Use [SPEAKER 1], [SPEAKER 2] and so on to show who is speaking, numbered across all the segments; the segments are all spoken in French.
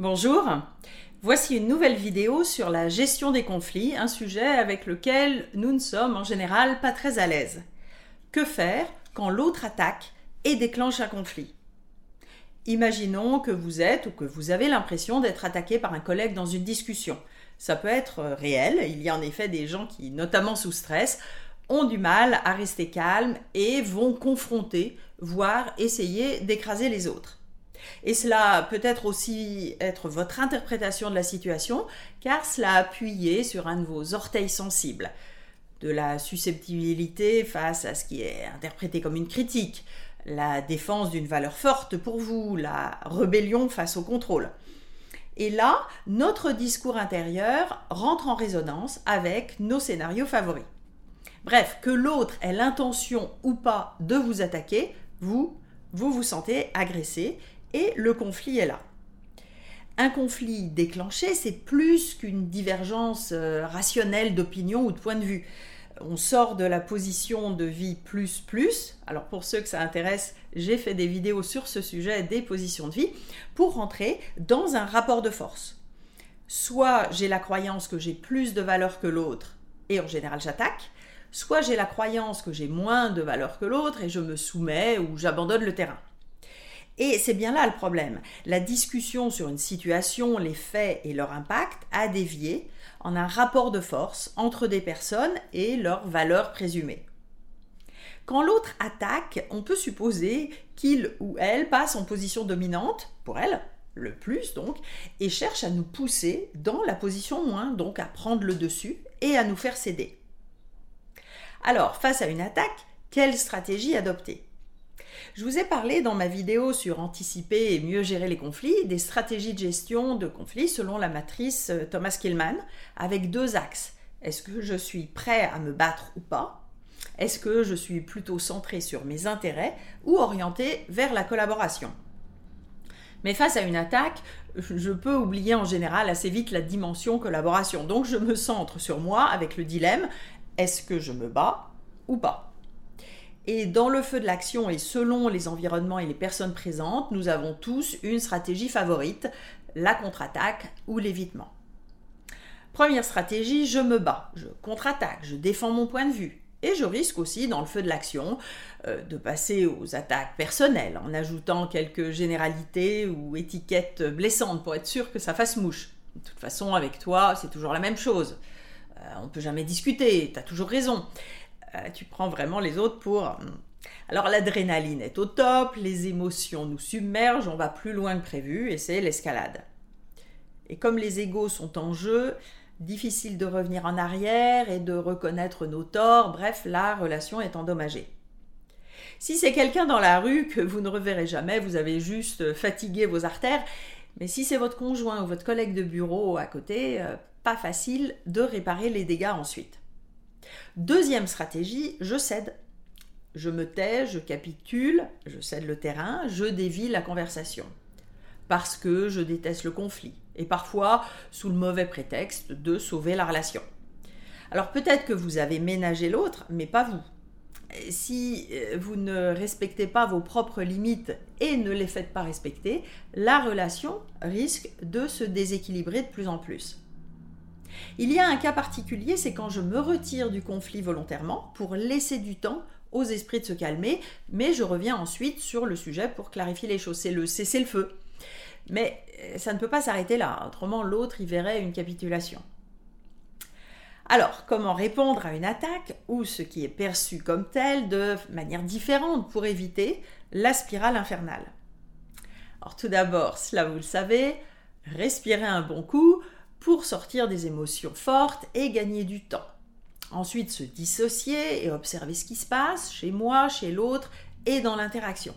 [SPEAKER 1] Bonjour, voici une nouvelle vidéo sur la gestion des conflits, un sujet avec lequel nous ne sommes en général pas très à l'aise. Que faire quand l'autre attaque et déclenche un conflit? Imaginons que vous êtes ou que vous avez l'impression d'être attaqué par un collègue dans une discussion. Ça peut être réel, il y a en effet des gens qui, notamment sous stress, ont du mal à rester calmes et vont confronter, voire essayer d'écraser les autres. Et cela peut être aussi votre interprétation de la situation, car cela a appuyé sur un de vos orteils sensibles. De la susceptibilité face à ce qui est interprété comme une critique, la défense d'une valeur forte pour vous, la rébellion face au contrôle. Et là, notre discours intérieur rentre en résonance avec nos scénarios favoris. Bref, que l'autre ait l'intention ou pas de vous attaquer, vous, vous vous sentez agressé et le conflit est là. Un conflit déclenché, c'est plus qu'une divergence euh, rationnelle d'opinion ou de point de vue. On sort de la position de vie plus plus. Alors pour ceux que ça intéresse, j'ai fait des vidéos sur ce sujet des positions de vie pour rentrer dans un rapport de force. Soit j'ai la croyance que j'ai plus de valeur que l'autre et en général j'attaque, soit j'ai la croyance que j'ai moins de valeur que l'autre et je me soumets ou j'abandonne le terrain. Et c'est bien là le problème. La discussion sur une situation, les faits et leur impact a dévié en un rapport de force entre des personnes et leurs valeurs présumées. Quand l'autre attaque, on peut supposer qu'il ou elle passe en position dominante, pour elle, le plus donc, et cherche à nous pousser dans la position moins, donc à prendre le dessus et à nous faire céder. Alors, face à une attaque, quelle stratégie adopter? Je vous ai parlé dans ma vidéo sur anticiper et mieux gérer les conflits des stratégies de gestion de conflits selon la matrice euh, Thomas Killman avec deux axes. Est-ce que je suis prêt à me battre ou pas? Est-ce que je suis plutôt centré sur mes intérêts ou orienté vers la collaboration? Mais face à une attaque, je peux oublier en général assez vite la dimension collaboration. Donc je me centre sur moi avec le dilemme, est-ce que je me bats ou pas? Et dans le feu de l'action et selon les environnements et les personnes présentes, nous avons tous une stratégie favorite, la contre-attaque ou l'évitement. Première stratégie, je me bats, je contre-attaque, je défends mon point de vue. Et je risque aussi, dans le feu de l'action, euh, de passer aux attaques personnelles en ajoutant quelques généralités ou étiquettes blessantes pour être sûr que ça fasse mouche. De toute façon, avec toi, c'est toujours la même chose. Euh, on ne peut jamais discuter, tu as toujours raison. Euh, tu prends vraiment les autres pour... Hmm. Alors l'adrénaline est au top, les émotions nous submergent, on va plus loin que prévu et c'est l'escalade. Et comme les égaux sont en jeu, difficile de revenir en arrière et de reconnaître nos torts, bref, la relation est endommagée. Si c'est quelqu'un dans la rue que vous ne reverrez jamais, vous avez juste fatigué vos artères, mais si c'est votre conjoint ou votre collègue de bureau à côté, euh, pas facile de réparer les dégâts ensuite. Deuxième stratégie, je cède. Je me tais, je capitule, je cède le terrain, je dévie la conversation. Parce que je déteste le conflit. Et parfois sous le mauvais prétexte de sauver la relation. Alors peut-être que vous avez ménagé l'autre, mais pas vous. Si euh, vous ne respectez pas vos propres limites et ne les faites pas respecter, la relation risque de se déséquilibrer de plus en plus. Il y a un cas particulier, c'est quand je me retire du conflit volontairement pour laisser du temps aux esprits de se calmer, mais je reviens ensuite sur le sujet pour clarifier les choses. C'est le cesser le feu. Mais euh, ça ne peut pas s'arrêter là, autrement l'autre y verrait une capitulation. Alors, comment répondre à une attaque ou ce qui est perçu comme tel de manière différente pour éviter la spirale infernale? Alors tout d'abord, cela vous le savez, respirez un bon coup, pour sortir des émotions fortes et gagner du temps. Ensuite, se dissocier et observer ce qui se passe chez moi, chez l'autre et dans l'interaction.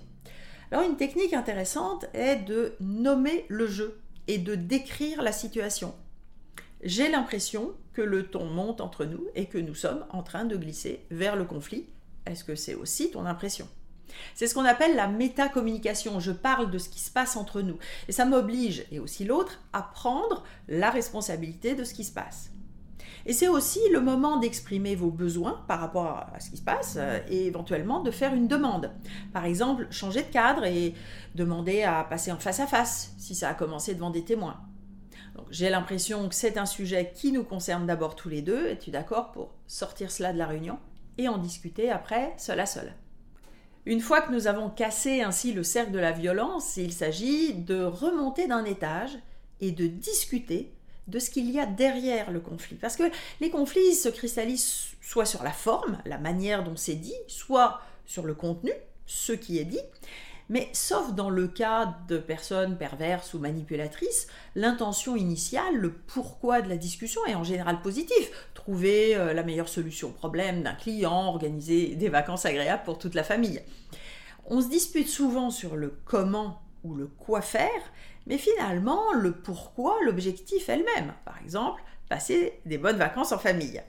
[SPEAKER 1] Alors une technique intéressante est de nommer le jeu et de décrire la situation. J'ai l'impression que le ton monte entre nous et que nous sommes en train de glisser vers le conflit. Est-ce que c'est aussi ton impression? C'est ce qu'on appelle la métacommunication. Je parle de ce qui se passe entre nous. Et ça m'oblige, et aussi l'autre, à prendre la responsabilité de ce qui se passe. Et c'est aussi le moment d'exprimer vos besoins par rapport à ce qui se passe euh, et éventuellement de faire une demande. Par exemple, changer de cadre et demander à passer en face à face si ça a commencé devant des témoins. J'ai l'impression que c'est un sujet qui nous concerne d'abord tous les deux. Es-tu d'accord pour sortir cela de la réunion et en discuter après seul à seul? Une fois que nous avons cassé ainsi le cercle de la violence, il s'agit de remonter d'un étage et de discuter de ce qu'il y a derrière le conflit. Parce que les conflits se cristallisent soit sur la forme, la manière dont c'est dit, soit sur le contenu, ce qui est dit. Mais sauf dans le cas de personnes perverses ou manipulatrices, l'intention initiale, le pourquoi de la discussion est en général positif. Trouver euh, la meilleure solution au problème d'un client, organiser des vacances agréables pour toute la famille. On se dispute souvent sur le comment ou le quoi faire, mais finalement, le pourquoi, l'objectif est le même. Par exemple, passer des bonnes vacances en famille.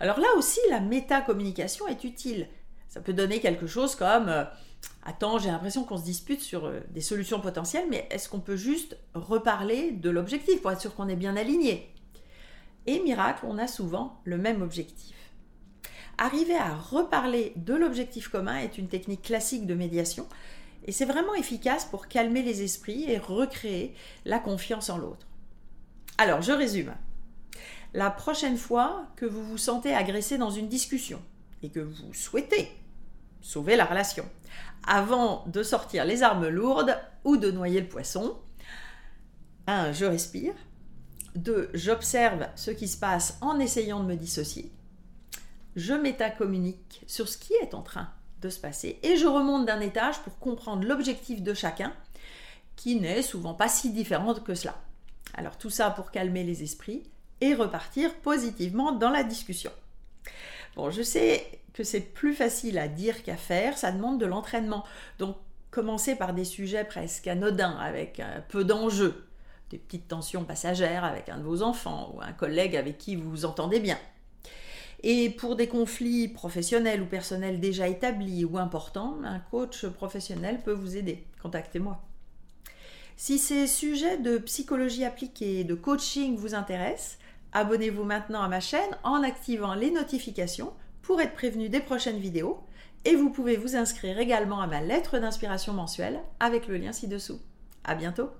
[SPEAKER 1] Alors là aussi, la métacommunication est utile. Ça peut donner quelque chose comme euh, Attends, j'ai l'impression qu'on se dispute sur euh, des solutions potentielles, mais est-ce qu'on peut juste reparler de l'objectif pour être sûr qu'on est bien aligné? Et miracle, on a souvent le même objectif. Arriver à reparler de l'objectif commun est une technique classique de médiation et c'est vraiment efficace pour calmer les esprits et recréer la confiance en l'autre. Alors, je résume. La prochaine fois que vous vous sentez agressé dans une discussion et que vous souhaitez sauver la relation, avant de sortir les armes lourdes ou de noyer le poisson, 1. Je respire. 2. J'observe ce qui se passe en essayant de me dissocier. Je métacommunique sur ce qui est en train de se passer. Et je remonte d'un étage pour comprendre l'objectif de chacun, qui n'est souvent pas si différent que cela. Alors tout ça pour calmer les esprits et repartir positivement dans la discussion. Bon, je sais que c'est plus facile à dire qu'à faire, ça demande de l'entraînement. Donc commencez par des sujets presque anodins, avec peu d'enjeux, des petites tensions passagères avec un de vos enfants ou un collègue avec qui vous vous entendez bien. Et pour des conflits professionnels ou personnels déjà établis ou importants, un coach professionnel peut vous aider. Contactez-moi. Si ces sujets de psychologie appliquée et de coaching vous intéressent, abonnez-vous maintenant à ma chaîne en activant les notifications pour être prévenu des prochaines vidéos. Et vous pouvez vous inscrire également à ma lettre d'inspiration mensuelle avec le lien ci-dessous. À bientôt!